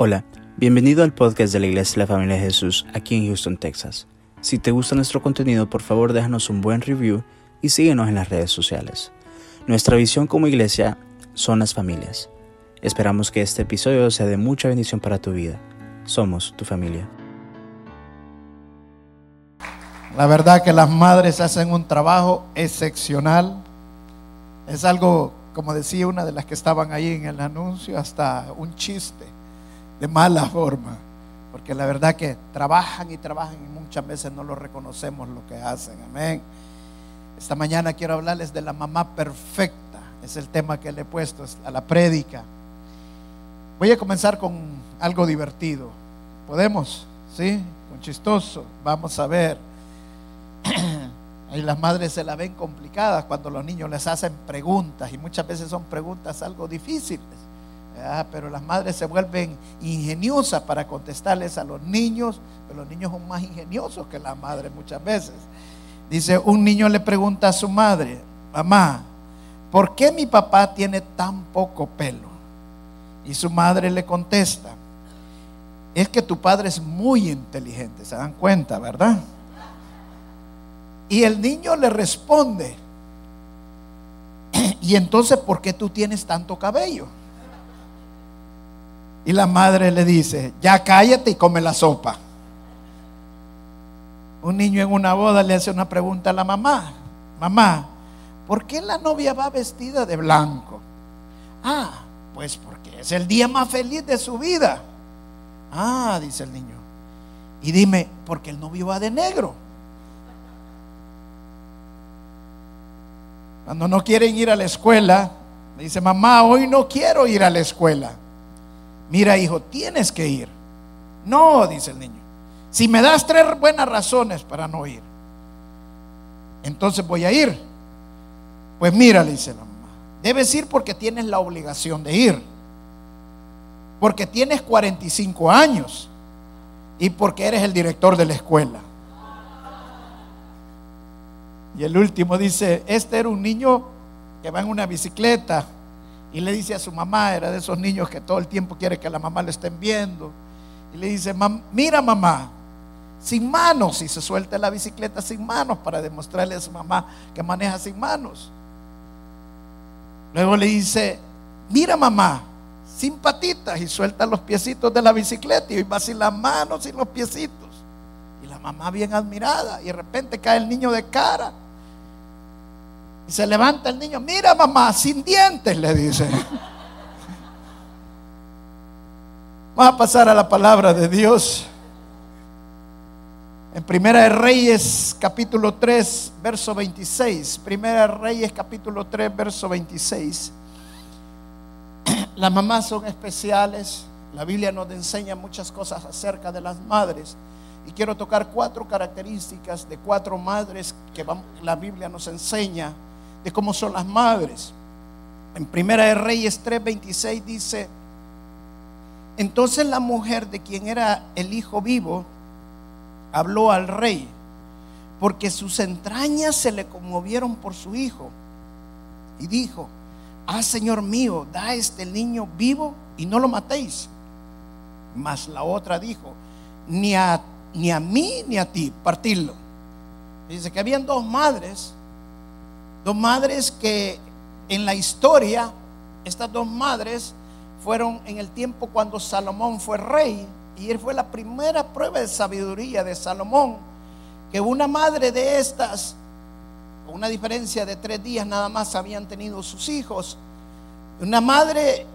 Hola, bienvenido al podcast de la Iglesia de la Familia de Jesús aquí en Houston, Texas. Si te gusta nuestro contenido, por favor déjanos un buen review y síguenos en las redes sociales. Nuestra visión como iglesia son las familias. Esperamos que este episodio sea de mucha bendición para tu vida. Somos tu familia. La verdad que las madres hacen un trabajo excepcional. Es algo, como decía una de las que estaban ahí en el anuncio, hasta un chiste de mala forma. Porque la verdad que trabajan y trabajan y muchas veces no lo reconocemos lo que hacen. Amén. Esta mañana quiero hablarles de la mamá perfecta. Es el tema que le he puesto a la prédica. Voy a comenzar con algo divertido. ¿Podemos? ¿Sí? Con chistoso. Vamos a ver. Ahí las madres se la ven complicadas cuando los niños les hacen preguntas y muchas veces son preguntas algo difíciles. Pero las madres se vuelven ingeniosas para contestarles a los niños, pero los niños son más ingeniosos que las madres muchas veces. Dice, un niño le pregunta a su madre, mamá, ¿por qué mi papá tiene tan poco pelo? Y su madre le contesta, es que tu padre es muy inteligente, se dan cuenta, ¿verdad? Y el niño le responde, ¿y entonces por qué tú tienes tanto cabello? Y la madre le dice, ya cállate y come la sopa. Un niño en una boda le hace una pregunta a la mamá, mamá, ¿por qué la novia va vestida de blanco? Ah, pues porque es el día más feliz de su vida. Ah, dice el niño. Y dime, ¿por qué el novio va de negro? Cuando no quieren ir a la escuela, le dice, mamá, hoy no quiero ir a la escuela. Mira, hijo, tienes que ir. No, dice el niño. Si me das tres buenas razones para no ir, entonces voy a ir. Pues mira, le dice la mamá, debes ir porque tienes la obligación de ir. Porque tienes 45 años y porque eres el director de la escuela. Y el último dice, este era un niño que va en una bicicleta y le dice a su mamá, era de esos niños que todo el tiempo quiere que la mamá le estén viendo. Y le dice, mira mamá, sin manos. Y se suelta la bicicleta sin manos para demostrarle a su mamá que maneja sin manos. Luego le dice, mira mamá, sin patitas. Y suelta los piecitos de la bicicleta y va sin las manos y los piecitos. Y la mamá bien admirada. Y de repente cae el niño de cara. Y se levanta el niño, mira mamá, sin dientes, le dice. Vamos a pasar a la palabra de Dios. En Primera de Reyes capítulo 3, verso 26. Primera de Reyes capítulo 3, verso 26. Las mamás son especiales. La Biblia nos enseña muchas cosas acerca de las madres. Y quiero tocar cuatro características de cuatro madres que la Biblia nos enseña de cómo son las madres. En Primera de Reyes 3:26 dice, entonces la mujer de quien era el hijo vivo habló al rey, porque sus entrañas se le conmovieron por su hijo, y dijo, ah Señor mío, da este niño vivo y no lo matéis. Mas la otra dijo, ni a, ni a mí ni a ti, partirlo. Dice que habían dos madres Dos madres que en la historia, estas dos madres fueron en el tiempo cuando Salomón fue rey y él fue la primera prueba de sabiduría de Salomón, que una madre de estas, con una diferencia de tres días nada más habían tenido sus hijos, una madre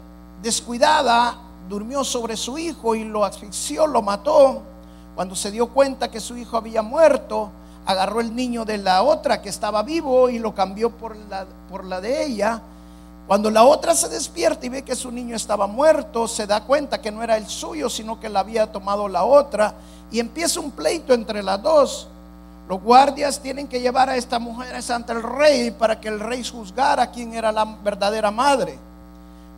descuidada durmió sobre su hijo y lo asfixió, lo mató. Cuando se dio cuenta que su hijo había muerto, agarró el niño de la otra que estaba vivo y lo cambió por la, por la de ella. Cuando la otra se despierta y ve que su niño estaba muerto, se da cuenta que no era el suyo, sino que la había tomado la otra. Y empieza un pleito entre las dos. Los guardias tienen que llevar a esta mujer ante el rey para que el rey juzgara quién era la verdadera madre.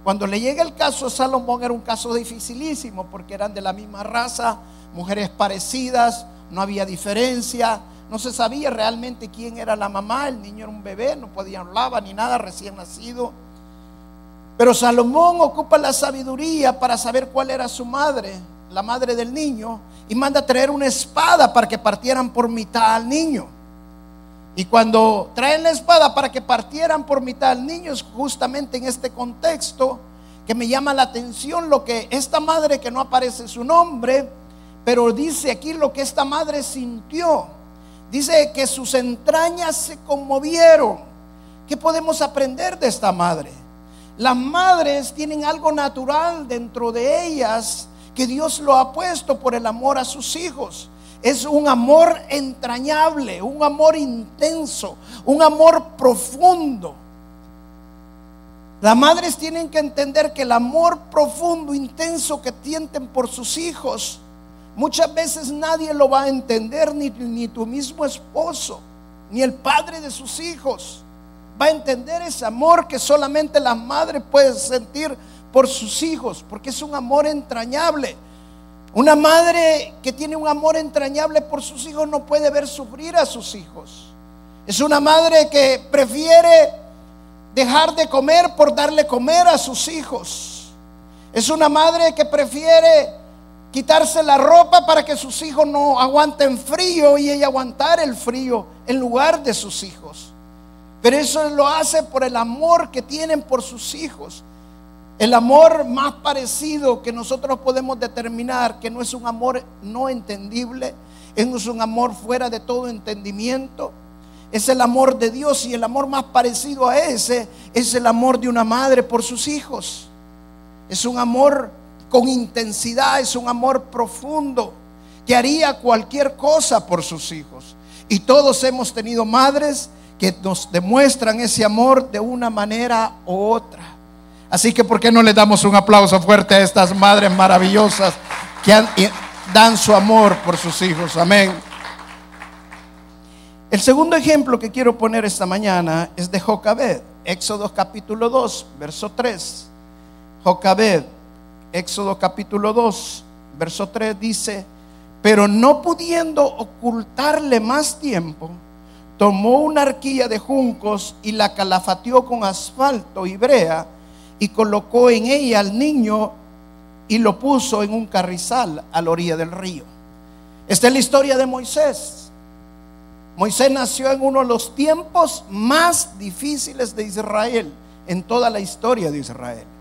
Cuando le llega el caso Salomón era un caso dificilísimo porque eran de la misma raza, mujeres parecidas, no había diferencia. No se sabía realmente quién era la mamá, el niño era un bebé, no podía hablar ni nada, recién nacido. Pero Salomón ocupa la sabiduría para saber cuál era su madre, la madre del niño, y manda a traer una espada para que partieran por mitad al niño. Y cuando traen la espada para que partieran por mitad al niño, es justamente en este contexto que me llama la atención lo que esta madre, que no aparece su nombre, pero dice aquí lo que esta madre sintió. Dice que sus entrañas se conmovieron. ¿Qué podemos aprender de esta madre? Las madres tienen algo natural dentro de ellas que Dios lo ha puesto por el amor a sus hijos. Es un amor entrañable, un amor intenso, un amor profundo. Las madres tienen que entender que el amor profundo, intenso que tienten por sus hijos, muchas veces nadie lo va a entender, ni, ni tu mismo esposo, ni el padre de sus hijos va a entender ese amor que solamente la madre puede sentir por sus hijos, porque es un amor entrañable. Una madre que tiene un amor entrañable por sus hijos no puede ver sufrir a sus hijos. Es una madre que prefiere dejar de comer por darle comer a sus hijos. Es una madre que prefiere quitarse la ropa para que sus hijos no aguanten frío y ella aguantar el frío en lugar de sus hijos. Pero eso lo hace por el amor que tienen por sus hijos. El amor más parecido que nosotros podemos determinar que no es un amor no entendible, es un amor fuera de todo entendimiento. Es el amor de Dios y el amor más parecido a ese es el amor de una madre por sus hijos. Es un amor con intensidad, es un amor profundo que haría cualquier cosa por sus hijos. Y todos hemos tenido madres que nos demuestran ese amor de una manera u otra. Así que, ¿por qué no le damos un aplauso fuerte a estas madres maravillosas que dan su amor por sus hijos? Amén. El segundo ejemplo que quiero poner esta mañana es de Jocabed, Éxodo capítulo 2, verso 3. Jocabed, Éxodo capítulo 2, verso 3 dice, pero no pudiendo ocultarle más tiempo, tomó una arquilla de juncos y la calafateó con asfalto y brea y colocó en ella al niño y lo puso en un carrizal a la orilla del río. Esta es la historia de Moisés. Moisés nació en uno de los tiempos más difíciles de Israel, en toda la historia de Israel.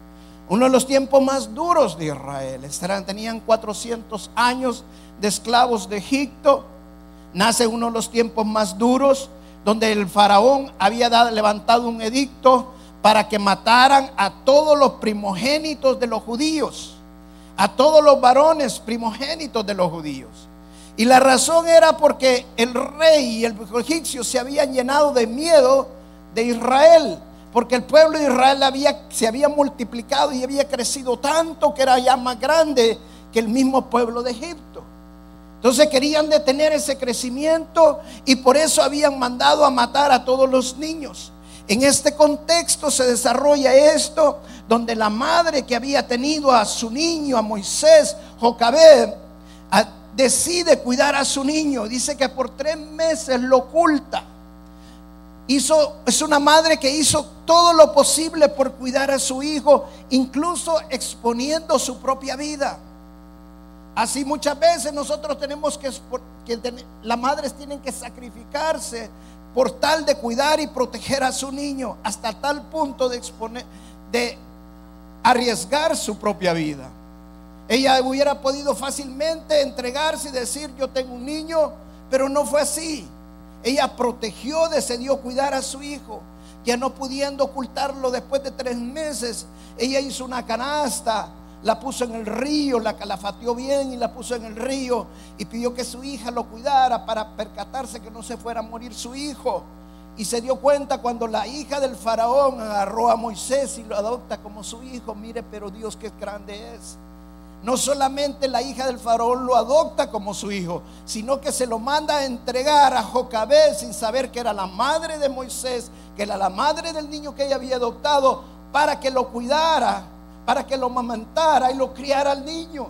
Uno de los tiempos más duros de Israel. Tenían 400 años de esclavos de Egipto nace uno de los tiempos más duros, donde el faraón había levantado un edicto para que mataran a todos los primogénitos de los judíos, a todos los varones primogénitos de los judíos. Y la razón era porque el rey y el egipcio se habían llenado de miedo de Israel, porque el pueblo de Israel se había multiplicado y había crecido tanto que era ya más grande que el mismo pueblo de Egipto. Entonces querían detener ese crecimiento y por eso habían mandado a matar a todos los niños. En este contexto se desarrolla esto, donde la madre que había tenido a su niño, a Moisés, Jocabed, decide cuidar a su niño. Dice que por tres meses lo oculta. Hizo, es una madre que hizo todo lo posible por cuidar a su hijo, incluso exponiendo su propia vida. Así muchas veces nosotros tenemos que, que las madres tienen que sacrificarse por tal de cuidar y proteger a su niño hasta tal punto de exponer, de arriesgar su propia vida. Ella hubiera podido fácilmente entregarse y decir yo tengo un niño, pero no fue así. Ella protegió, decidió cuidar a su hijo, ya no pudiendo ocultarlo después de tres meses. Ella hizo una canasta la puso en el río, la calafateó bien y la puso en el río y pidió que su hija lo cuidara para percatarse que no se fuera a morir su hijo. Y se dio cuenta cuando la hija del faraón agarró a Moisés y lo adopta como su hijo. Mire, pero Dios qué grande es. No solamente la hija del faraón lo adopta como su hijo, sino que se lo manda a entregar a Jocabé sin saber que era la madre de Moisés, que era la madre del niño que ella había adoptado, para que lo cuidara para que lo mamantara y lo criara al niño.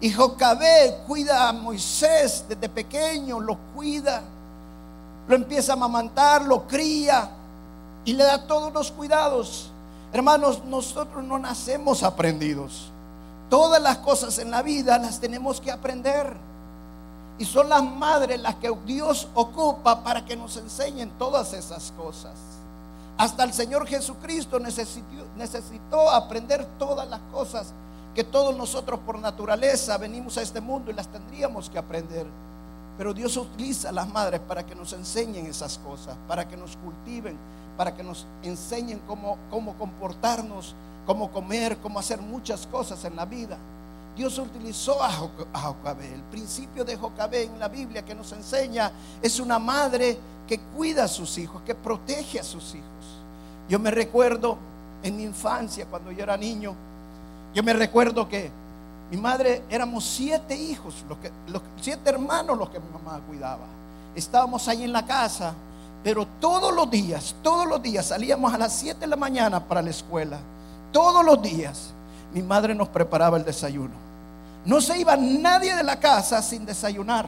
Y Jocabé cuida a Moisés desde pequeño, lo cuida, lo empieza a mamantar, lo cría y le da todos los cuidados. Hermanos, nosotros no nacemos aprendidos. Todas las cosas en la vida las tenemos que aprender. Y son las madres las que Dios ocupa para que nos enseñen todas esas cosas. Hasta el Señor Jesucristo necesitó, aprender todas las cosas que todos nosotros por naturaleza venimos a este mundo y las tendríamos que aprender. Pero Dios utiliza a las madres para que nos enseñen esas cosas, para que nos cultiven, para que nos enseñen cómo, cómo comportarnos, cómo comer, cómo hacer muchas cosas en la vida. Dios utilizó a Jocabé. El principio de Jocabé en la Biblia que nos enseña es una madre que cuida a sus hijos, que protege a sus hijos. Yo me recuerdo en mi infancia, cuando yo era niño, yo me recuerdo que mi madre éramos siete hijos, los, siete hermanos los que mi mamá cuidaba. Estábamos ahí en la casa, pero todos los días, todos los días salíamos a las siete de la mañana para la escuela. Todos los días mi madre nos preparaba el desayuno. No se iba nadie de la casa sin desayunar.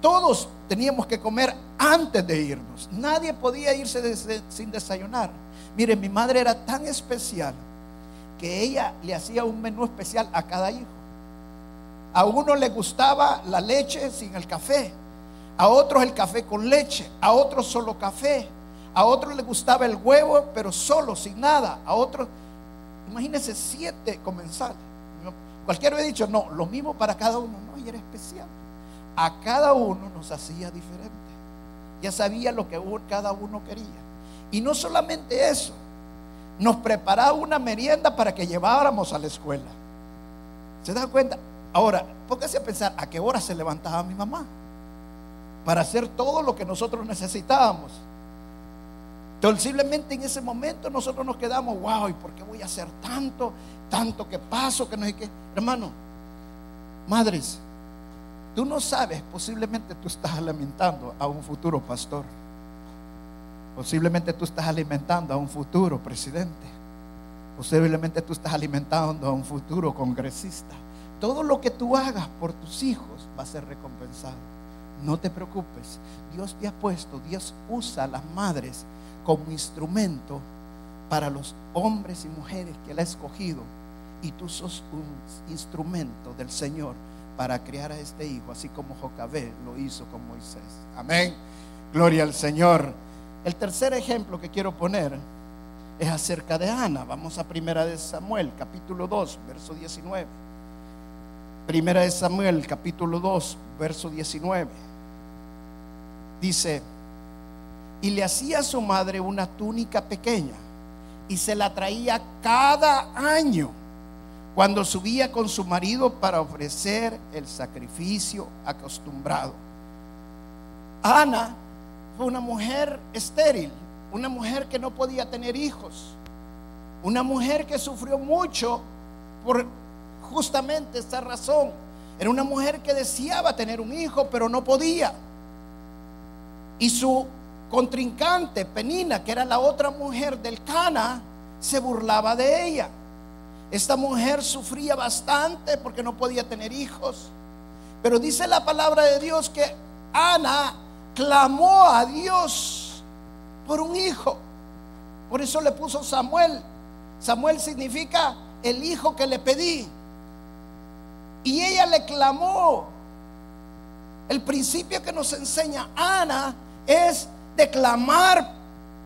Todos teníamos que comer antes de irnos. Nadie podía irse sin desayunar. Miren, mi madre era tan especial que ella le hacía un menú especial a cada hijo. A uno le gustaba la leche sin el café, a otros el café con leche, a otros solo café, a otros le gustaba el huevo pero solo, sin nada, a otros, imagínense siete comensales. Cualquiera hubiera dicho, no, lo mismo para cada uno, no, y era especial. A cada uno nos hacía diferente. Ya sabía lo que cada uno quería. Y no solamente eso, nos preparaba una merienda para que lleváramos a la escuela. ¿Se da cuenta? Ahora, póngase a pensar a qué hora se levantaba mi mamá para hacer todo lo que nosotros necesitábamos. Posiblemente en ese momento nosotros nos quedamos, wow, ¿y por qué voy a hacer tanto? Tanto que paso, que no sé qué. Hermano, madres, tú no sabes, posiblemente tú estás alimentando a un futuro pastor. Posiblemente tú estás alimentando a un futuro presidente. Posiblemente tú estás alimentando a un futuro congresista. Todo lo que tú hagas por tus hijos va a ser recompensado. No te preocupes. Dios te ha puesto, Dios usa a las madres como instrumento para los hombres y mujeres que Él ha escogido. Y tú sos un instrumento del Señor para crear a este hijo, así como Jocabé lo hizo con Moisés. Amén. Gloria al Señor. El tercer ejemplo que quiero poner es acerca de Ana. Vamos a Primera de Samuel, capítulo 2, verso 19. Primera de Samuel, capítulo 2, verso 19. Dice, y le hacía a su madre una túnica pequeña y se la traía cada año cuando subía con su marido para ofrecer el sacrificio acostumbrado. Ana fue una mujer estéril, una mujer que no podía tener hijos, una mujer que sufrió mucho por justamente esta razón. Era una mujer que deseaba tener un hijo, pero no podía. Y su contrincante, Penina, que era la otra mujer del Cana, se burlaba de ella. Esta mujer sufría bastante porque no podía tener hijos. Pero dice la palabra de Dios que Ana clamó a Dios por un hijo. Por eso le puso Samuel. Samuel significa el hijo que le pedí. Y ella le clamó. El principio que nos enseña Ana es de clamar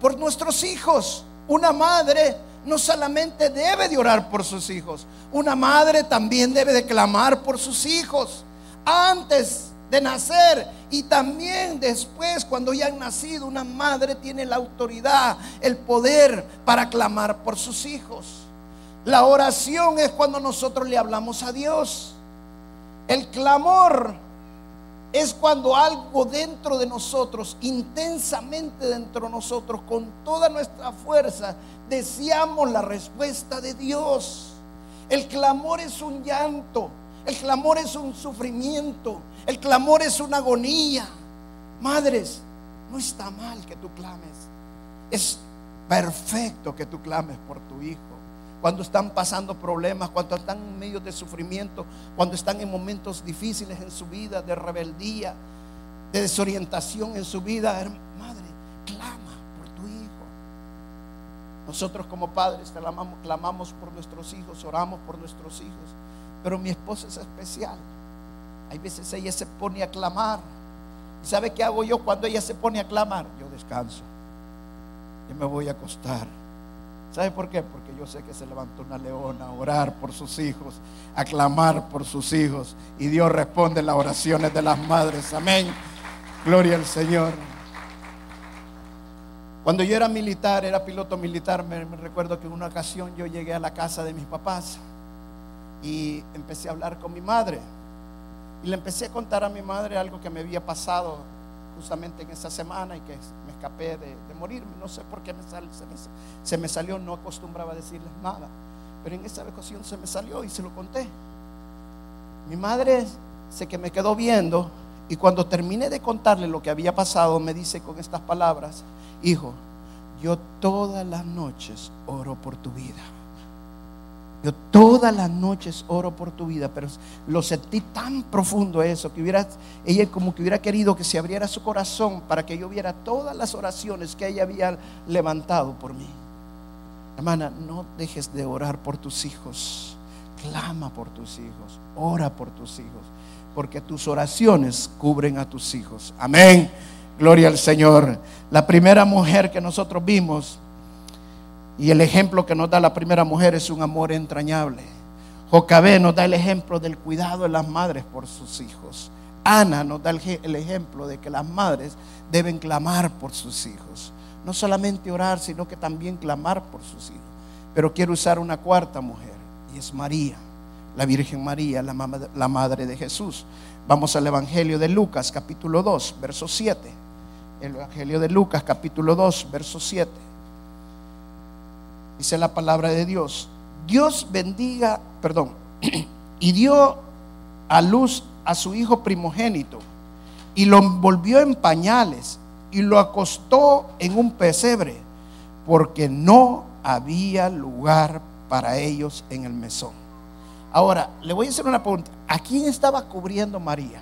por nuestros hijos. Una madre no solamente debe de orar por sus hijos, una madre también debe de clamar por sus hijos. Antes de nacer y también después cuando ya han nacido, una madre tiene la autoridad, el poder para clamar por sus hijos. La oración es cuando nosotros le hablamos a Dios. El clamor es cuando algo dentro de nosotros, intensamente dentro de nosotros, con toda nuestra fuerza, deseamos la respuesta de Dios. El clamor es un llanto, el clamor es un sufrimiento, el clamor es una agonía. Madres, no está mal que tú clames. Es perfecto que tú clames por tu hijo. Cuando están pasando problemas, cuando están en medio de sufrimiento, cuando están en momentos difíciles en su vida, de rebeldía, de desorientación en su vida, madre, clama por tu hijo. Nosotros como padres clamamos, clamamos por nuestros hijos, oramos por nuestros hijos, pero mi esposa es especial. Hay veces ella se pone a clamar. ¿Y sabe qué hago yo cuando ella se pone a clamar? Yo descanso. Yo me voy a acostar. ¿Sabe por qué? Porque yo sé que se levantó una leona a orar por sus hijos, a clamar por sus hijos. Y Dios responde las oraciones de las madres. Amén. Gloria al Señor. Cuando yo era militar, era piloto militar, me, recuerdo que en una ocasión yo llegué a la casa de mis papás y empecé a hablar con mi madre. Y le empecé a contar a mi madre algo que me había pasado justamente en esa semana y que me escapé de, morirme. No sé por qué se, me, se me salió, no acostumbraba a decirles nada. Pero en esa ocasión se me salió y se lo conté. Mi madre se que me quedó viendo y cuando terminé de contarle lo que había pasado, me dice con estas palabras, hijo, yo todas las noches oro por tu vida. Yo todas las noches oro por tu vida, pero lo sentí tan profundo eso, que hubiera, ella como que hubiera querido que se abriera su corazón para que yo viera todas las oraciones que ella había levantado por mí. Hermana, no dejes de orar por tus hijos, clama por tus hijos, ora por tus hijos, porque tus oraciones cubren a tus hijos. Amén. Gloria al Señor. La primera mujer que nosotros vimos y el ejemplo que nos da la primera mujer es un amor entrañable. Jocabé nos da el ejemplo del cuidado de las madres por sus hijos. Ana nos da el, je- el ejemplo de que las madres deben clamar por sus hijos. No solamente orar, sino que también clamar por sus hijos. Pero quiero usar una cuarta mujer, y es María, la Virgen María, la madre de Jesús. Vamos al Evangelio de Lucas, capítulo 2, verso 7. El Evangelio de Lucas, capítulo 2, verso 7. Dice la palabra de Dios. Dios bendiga, perdón, y dio a luz a su hijo primogénito y lo envolvió en pañales y lo acostó en un pesebre porque no había lugar para ellos en el mesón. Ahora, le voy a hacer una pregunta. ¿A quién estaba cubriendo María?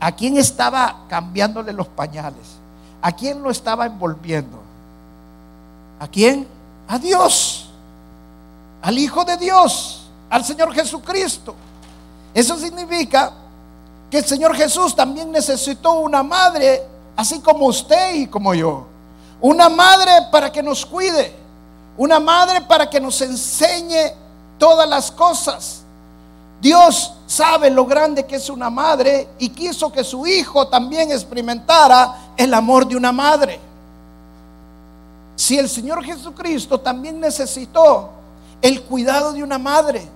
¿A quién estaba cambiándole los pañales? ¿A quién lo estaba envolviendo? ¿A quién? A Dios, al Hijo de Dios, al Señor Jesucristo. Eso significa que el Señor Jesús también necesitó una madre, así como usted y como yo. Una madre para que nos cuide, una madre para que nos enseñe todas las cosas. Dios sabe lo grande que es una madre y quiso que su hijo también experimentara el amor de una madre. Si el Señor Jesucristo también necesitó el cuidado de una madre,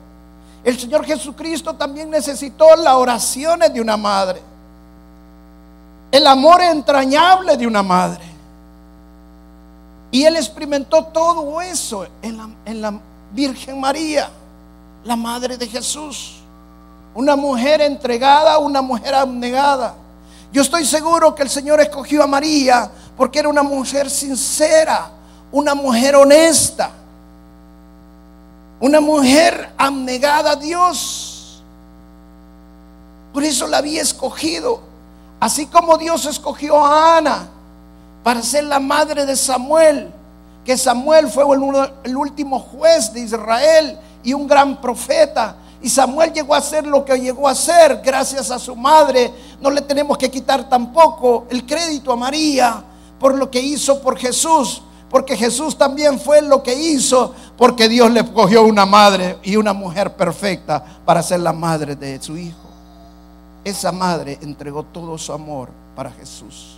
el Señor Jesucristo también necesitó las oraciones de una madre, el amor entrañable de una madre. Y Él experimentó todo eso en la, en la Virgen María, la madre de Jesús. Una mujer entregada, una mujer abnegada. Yo estoy seguro que el Señor escogió a María porque era una mujer sincera, una mujer honesta, una mujer abnegada a Dios. Por eso la había escogido. Así como Dios escogió a Ana para ser la madre de Samuel, que Samuel fue el, el último juez de Israel y un gran profeta. Y Samuel llegó a ser lo que llegó a ser gracias a su madre. No le tenemos que quitar tampoco el crédito a María por lo que hizo por Jesús. Porque Jesús también fue lo que hizo porque Dios le cogió una madre y una mujer perfecta para ser la madre de su hijo. Esa madre entregó todo su amor para Jesús.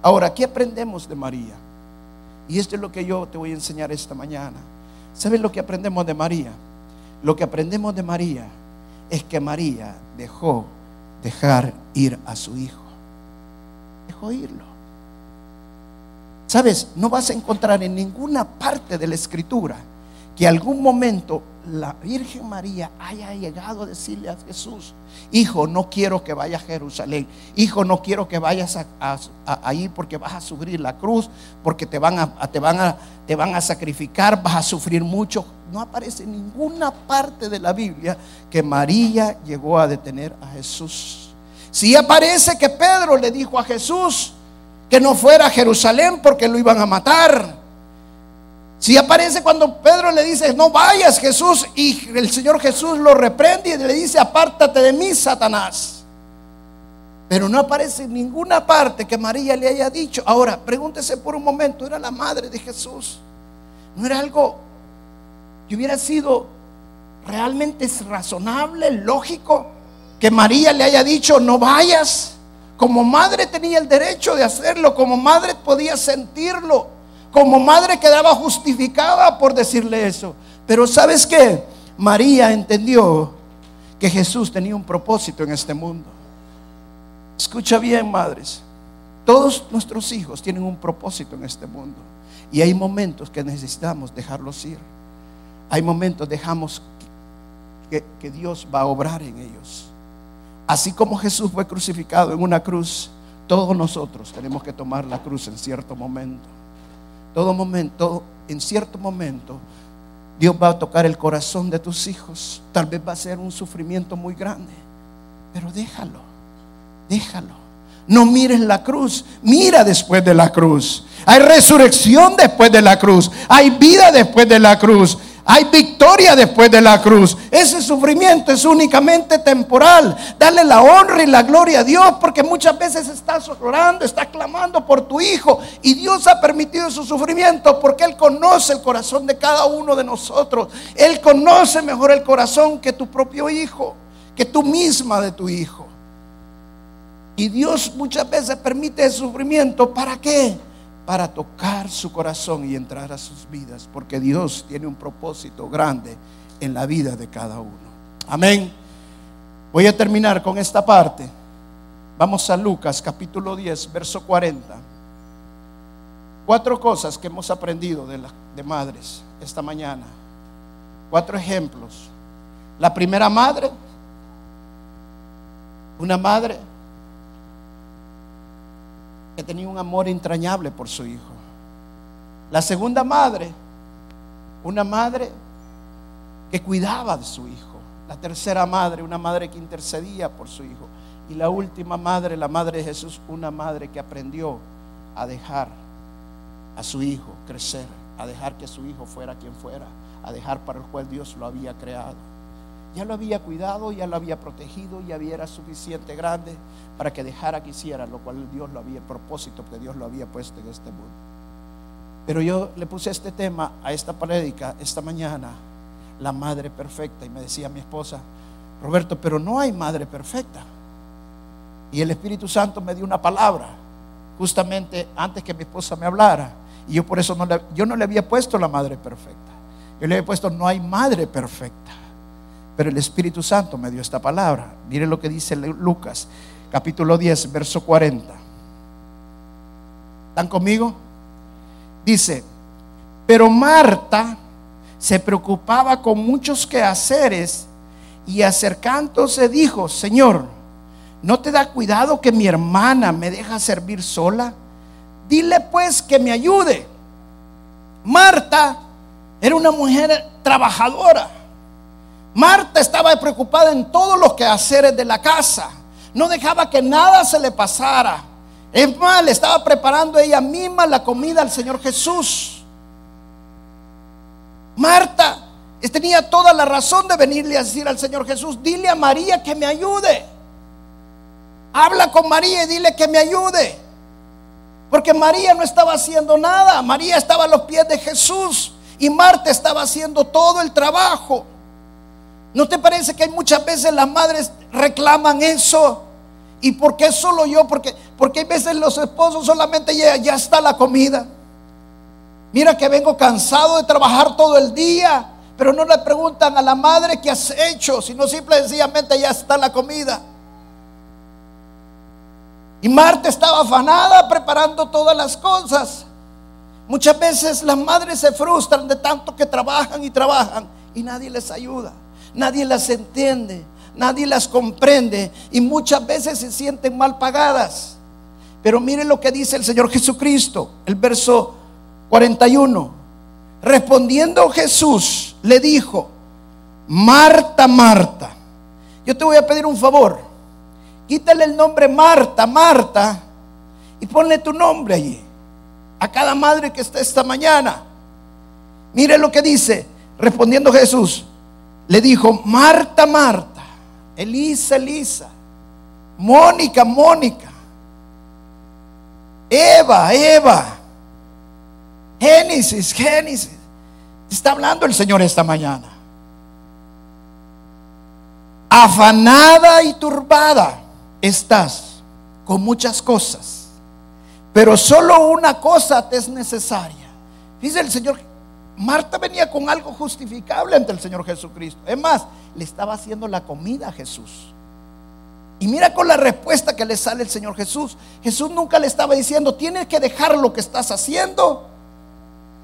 Ahora, ¿qué aprendemos de María? Y esto es lo que yo te voy a enseñar esta mañana. ¿Sabes lo que aprendemos de María? Lo que aprendemos de María es que María dejó dejar ir a su hijo. Dejó irlo. Sabes, no vas a encontrar en ninguna parte de la escritura que algún momento la Virgen María haya llegado a decirle a Jesús, hijo, no quiero que vayas a Jerusalén, hijo, no quiero que vayas a, ahí porque vas a sufrir la cruz, porque te van a, te, van a, te van a sacrificar, vas a sufrir mucho. No aparece en ninguna parte de la Biblia que María llegó a detener a Jesús. Sí aparece que Pedro le dijo a Jesús que no fuera a Jerusalén porque lo iban a matar. Si aparece cuando Pedro le dice, no vayas Jesús, y el Señor Jesús lo reprende y le dice, apártate de mí, Satanás. Pero no aparece en ninguna parte que María le haya dicho. Ahora, pregúntese por un momento, era la madre de Jesús. No era algo que hubiera sido realmente razonable, lógico, que María le haya dicho, no vayas. Como madre tenía el derecho de hacerlo, como madre podía sentirlo como madre quedaba justificada por decirle eso. Pero ¿sabes qué? María entendió que Jesús tenía un propósito en este mundo. Escucha bien, madres. Todos nuestros hijos tienen un propósito en este mundo. Y hay momentos que necesitamos dejarlos ir. Hay momentos dejamos que, que Dios va a obrar en ellos. Así como Jesús fue crucificado en una cruz, todos nosotros tenemos que tomar la cruz en cierto momento todo momento, en cierto momento, Dios va a tocar el corazón de tus hijos. Tal vez va a ser un sufrimiento muy grande, pero déjalo, déjalo. No mires la cruz, mira después de la cruz. Hay resurrección después de la cruz, hay vida después de la cruz. Hay victoria después de la cruz. Ese sufrimiento es únicamente temporal. Dale la honra y la gloria a Dios porque muchas veces estás orando, estás clamando por tu hijo y Dios ha permitido su sufrimiento porque Él conoce el corazón de cada uno de nosotros. Él conoce mejor el corazón que tu propio hijo, que tú misma de tu hijo. Y Dios muchas veces permite el sufrimiento. ¿Para qué? Para tocar su corazón y entrar a sus vidas, porque Dios tiene un propósito grande en la vida de cada uno. Amén. Voy a terminar con esta parte. Vamos a Lucas capítulo 10, verso 40. Cuatro cosas que hemos aprendido de, de madres esta mañana. Cuatro ejemplos. La primera madre, una madre que tenía un amor entrañable por su hijo. La segunda madre, una madre que cuidaba de su hijo. La tercera madre, una madre que intercedía por su hijo. Y la última madre, la madre de Jesús, una madre que aprendió a dejar a su hijo crecer, a dejar que su hijo fuera quien fuera, a dejar para el cual Dios lo había creado. Ya lo había cuidado, ya lo había protegido, ya era suficiente grande para que dejara que hiciera lo cual Dios lo había, el propósito que Dios lo había puesto en este mundo. Pero yo le puse este tema a esta prédica esta mañana, la madre perfecta, y me decía mi esposa, Roberto, pero no hay madre perfecta. Y el Espíritu Santo me dio una palabra, justamente antes que mi esposa me hablara. Y yo por eso no yo no le había puesto la madre perfecta. Yo le había puesto, no hay madre perfecta. Pero el Espíritu Santo me dio esta palabra. Mire lo que dice Lucas, capítulo 10, verso 40. ¿Están conmigo? Dice, pero Marta se preocupaba con muchos quehaceres y acercándose dijo, Señor, ¿no te da cuidado que mi hermana me deja servir sola? Dile pues que me ayude. Marta era una mujer trabajadora Marta estaba preocupada en todos los quehaceres de la casa. No dejaba que nada se le pasara. Es más, le estaba preparando ella misma la comida al Señor Jesús. Marta tenía toda la razón de venirle a decir al Señor Jesús, dile a María que me ayude. Habla con María y dile que me ayude. Porque María no estaba haciendo nada. María estaba a los pies de Jesús y Marta estaba haciendo todo el trabajo. ¿No te parece que hay muchas veces las madres reclaman eso? ¿Y por qué solo yo? Porque, porque hay veces los esposos solamente ya, ya está la comida. Mira que vengo cansado de trabajar todo el día, pero no le preguntan a la madre qué has hecho, sino simple y sencillamente ya está la comida. Y Marta estaba afanada preparando todas las cosas. Muchas veces las madres se frustran de tanto que trabajan y trabajan y nadie les ayuda nadie las entiende, nadie las comprende y muchas veces se sienten mal pagadas. Pero miren lo que dice el Señor Jesucristo, el verso 41. Respondiendo Jesús le dijo, Marta, Marta, yo te voy a pedir un favor, quítale el nombre Marta, Marta, y ponle tu nombre allí, a cada madre que está esta mañana. Mire lo que dice, respondiendo Jesús, le dijo, Marta, Marta, Elisa, Elisa, Mónica, Mónica, Eva, Eva, Génesis, Génesis. Está hablando el Señor esta mañana. Afanada y turbada estás con muchas cosas, pero solo una cosa te es necesaria. Dice el Señor, Marta venía con algo justificable ante el Señor Jesucristo. Es más, le estaba haciendo la comida a Jesús. Y mira con la respuesta que le sale el Señor Jesús. Jesús nunca le estaba diciendo, tienes que dejar lo que estás haciendo.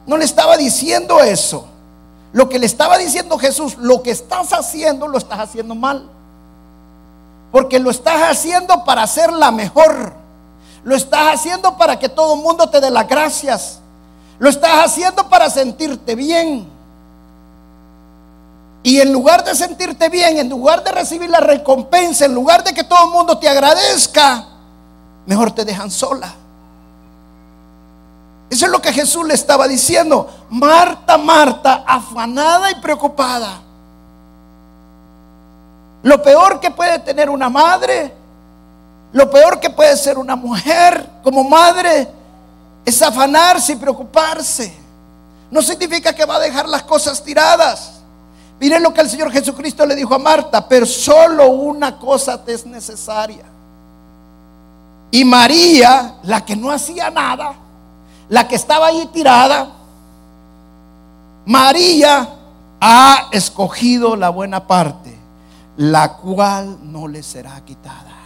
No le estaba diciendo eso. Lo que le estaba diciendo Jesús, lo que estás haciendo, lo estás haciendo mal. Porque lo estás haciendo para ser la mejor. Lo estás haciendo para que todo el mundo te dé las gracias. Lo estás haciendo para sentirte bien. Y en lugar de sentirte bien, en lugar de recibir la recompensa, en lugar de que todo el mundo te agradezca, mejor te dejan sola. Eso es lo que Jesús le estaba diciendo. Marta, Marta, afanada y preocupada. Lo peor que puede tener una madre, lo peor que puede ser una mujer como madre, es afanarse y preocuparse. No significa que va a dejar las cosas tiradas. Miren lo que el Señor Jesucristo le dijo a Marta, pero solo una cosa te es necesaria. Y María, la que no hacía nada, la que estaba ahí tirada, María ha escogido la buena parte, la cual no le será quitada.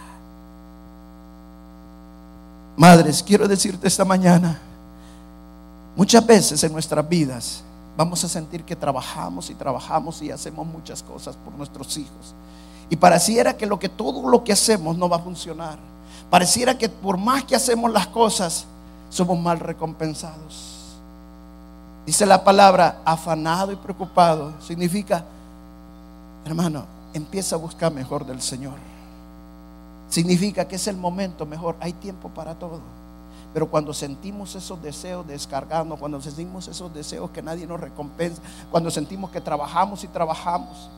Madres, quiero decirte esta mañana, muchas veces en nuestras vidas vamos a sentir que trabajamos y trabajamos y hacemos muchas cosas por nuestros hijos. Y pareciera que lo que todo lo que hacemos no va a funcionar. Pareciera que por más que hacemos las cosas, somos mal recompensados. Dice la palabra afanado y preocupado. Significa, hermano, empieza a buscar mejor del Señor. Significa que es el momento mejor. Hay tiempo para todo. Pero cuando sentimos esos deseos de descargarnos, cuando sentimos esos deseos que nadie nos recompensa, cuando sentimos que trabajamos y trabajamos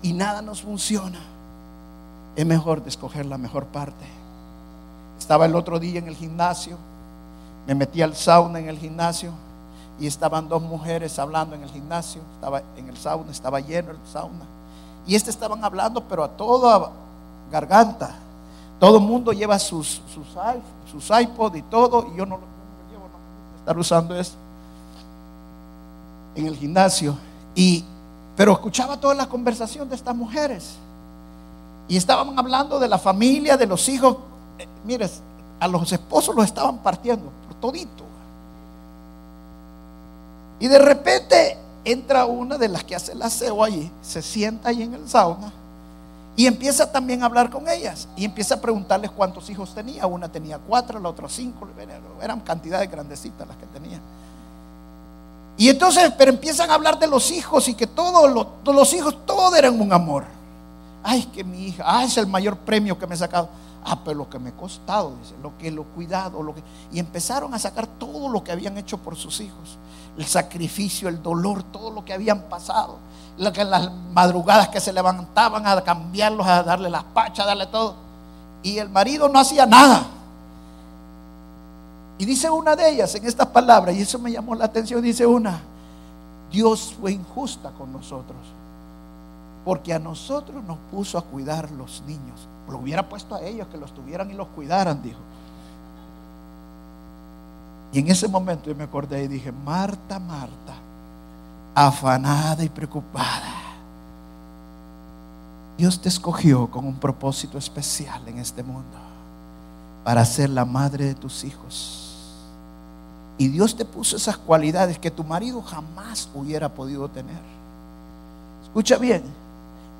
y nada nos funciona, es mejor de escoger la mejor parte. Estaba el otro día en el gimnasio, me metí al sauna en el gimnasio y estaban dos mujeres hablando en el gimnasio, estaba en el sauna, estaba lleno el sauna. Y este estaban hablando, pero a toda garganta. Todo el mundo lleva sus, sus, iPod y todo, y yo no, lo llevo, no estar usando eso en el gimnasio. Y, pero escuchaba toda la conversación de estas mujeres. Y estaban hablando de la familia, de los hijos. Eh, mire, a los esposos los estaban partiendo por todito. Y de repente entra una de las que hace el aseo allí, se sienta allí en el sauna y empieza también a hablar con ellas. Y empieza a preguntarles cuántos hijos tenía. Una tenía cuatro, la otra cinco. Eran cantidades grandecitas las que tenía. Y entonces, pero empiezan a hablar de los hijos y que todos los, hijos, todos eran un amor. Ay, que mi hija, ah, es el mayor premio que me he sacado. Ah, pero lo que me ha costado, dice, lo que lo he cuidado, lo que. Y empezaron a sacar todo lo que habían hecho por sus hijos. El sacrificio, el dolor, todo lo que habían pasado las madrugadas que se levantaban a cambiarlos, a darle las pachas, a darle todo. Y el marido no hacía nada. Y dice una de ellas en estas palabras, y eso me llamó la atención, dice una, Dios fue injusta con nosotros, porque a nosotros nos puso a cuidar los niños. Lo hubiera puesto a ellos que los tuvieran y los cuidaran, dijo. Y en ese momento yo me acordé y dije, Marta, Marta, afanada y preocupada. Dios te escogió con un propósito especial en este mundo para ser la madre de tus hijos. Y Dios te puso esas cualidades que tu marido jamás hubiera podido tener. Escucha bien,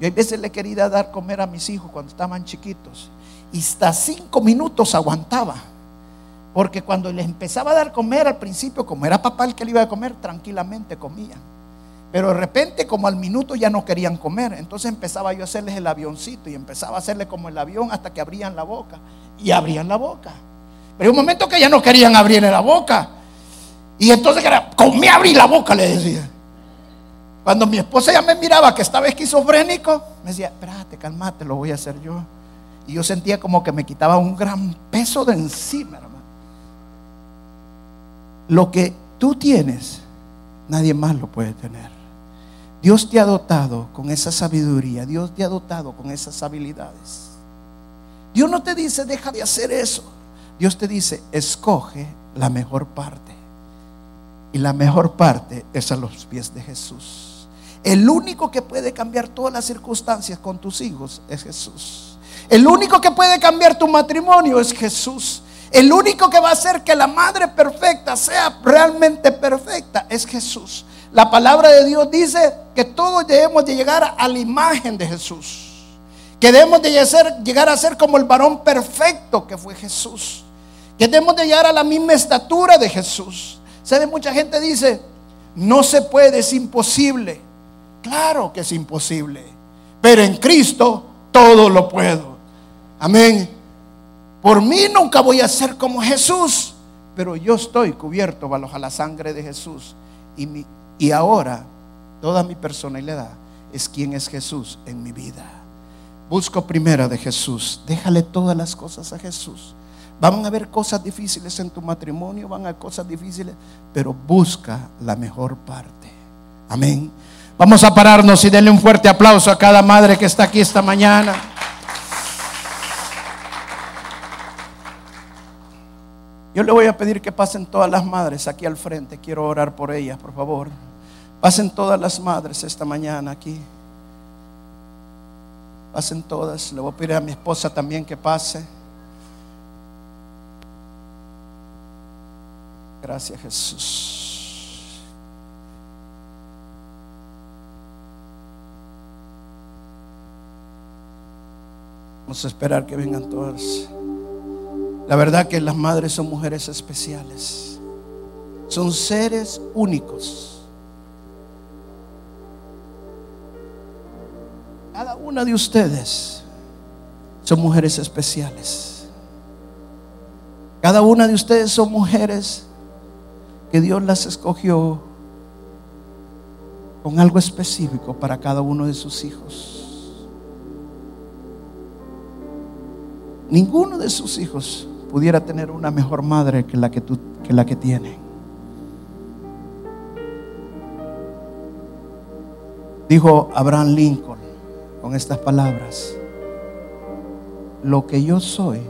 yo a veces le quería dar comer a mis hijos cuando estaban chiquitos y hasta cinco minutos aguantaba. Porque cuando les empezaba a dar comer al principio, como era papá el que le iba a comer, tranquilamente comían. Pero de repente, como al minuto ya no querían comer, entonces empezaba yo a hacerles el avioncito y empezaba a hacerle como el avión hasta que abrían la boca. Y abrían la boca. Pero un momento que ya no querían abrirle la boca. Y entonces era, comí abrir la boca, le decía. Cuando mi esposa ya me miraba que estaba esquizofrénico, me decía, espérate, calmate, lo voy a hacer yo. Y yo sentía como que me quitaba un gran peso de encima, hermano. Lo que tú tienes, nadie más lo puede tener. Dios te ha dotado con esa sabiduría, Dios te ha dotado con esas habilidades. Dios no te dice, deja de hacer eso. Dios te dice, escoge la mejor parte. Y la mejor parte es a los pies de Jesús. El único que puede cambiar todas las circunstancias con tus hijos es Jesús. El único que puede cambiar tu matrimonio es Jesús. El único que va a hacer que la madre perfecta sea realmente perfecta es Jesús. La palabra de Dios dice que todos debemos de llegar a la imagen de Jesús. Que debemos de llegar a ser como el varón perfecto que fue Jesús. Que debemos de llegar a la misma estatura de Jesús. ¿Sabe? Mucha gente dice, no se puede, es imposible. Claro que es imposible. Pero en Cristo todo lo puedo. Amén. Por mí nunca voy a ser como Jesús. Pero yo estoy cubierto bajo la sangre de Jesús. Y, mi, y ahora toda mi personalidad es quien es Jesús en mi vida. Busco primero de Jesús. Déjale todas las cosas a Jesús. Van a haber cosas difíciles en tu matrimonio, van a haber cosas difíciles, pero busca la mejor parte. Amén. Vamos a pararnos y denle un fuerte aplauso a cada madre que está aquí esta mañana. Yo le voy a pedir que pasen todas las madres aquí al frente. Quiero orar por ellas, por favor. Pasen todas las madres esta mañana aquí. Pasen todas. Le voy a pedir a mi esposa también que pase. Gracias Jesús. Esperar que vengan todas. La verdad que las madres son mujeres especiales. Son seres únicos. Cada una de ustedes son mujeres especiales. Cada una de ustedes son mujeres que Dios las escogió con algo específico para cada uno de sus hijos. Ninguno de sus hijos pudiera tener una mejor madre que la que, tú, que, la que tienen. Dijo Abraham Lincoln con estas palabras, lo que yo soy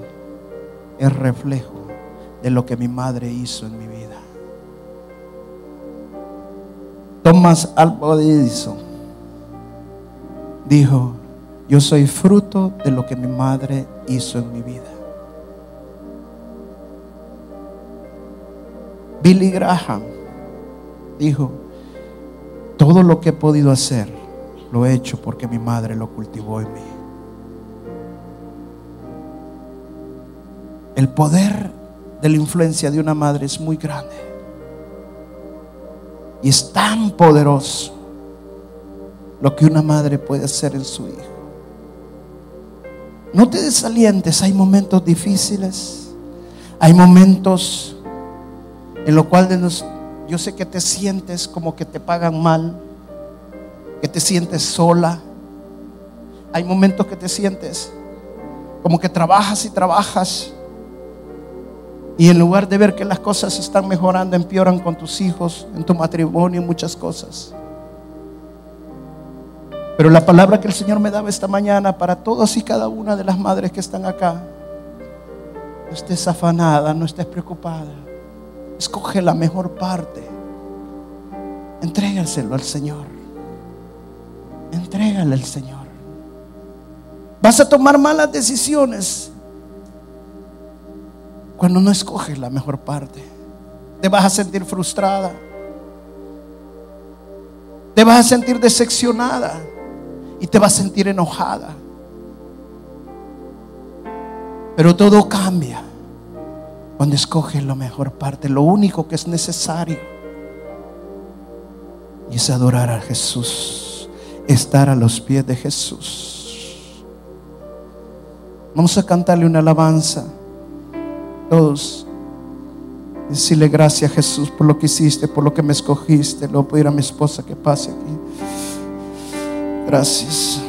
es reflejo de lo que mi madre hizo en mi vida. Thomas Alva Edison dijo, yo soy fruto de lo que mi madre hizo en mi vida. Billy Graham dijo, todo lo que he podido hacer, lo he hecho porque mi madre lo cultivó en mí. El poder de la influencia de una madre es muy grande. Y es tan poderoso lo que una madre puede hacer en su hijo. No te desalientes, hay momentos difíciles, hay momentos en los cuales yo sé que te sientes como que te pagan mal, que te sientes sola. Hay momentos que te sientes como que trabajas y trabajas y en lugar de ver que las cosas están mejorando, empeoran con tus hijos, en tu matrimonio, muchas cosas. Pero la palabra que el Señor me daba esta mañana para todas y cada una de las madres que están acá, no estés afanada, no estés preocupada. Escoge la mejor parte. Entrégaselo al Señor. Entrégale al Señor. Vas a tomar malas decisiones cuando no escoges la mejor parte. Te vas a sentir frustrada. Te vas a sentir decepcionada. Y te vas a sentir enojada. Pero todo cambia cuando escoges la mejor parte. Lo único que es necesario y es adorar a Jesús. Estar a los pies de Jesús. Vamos a cantarle una alabanza todos. Decirle gracias Jesús por lo que hiciste, por lo que me escogiste. Luego voy a ir a mi esposa que pase aquí. Gracias.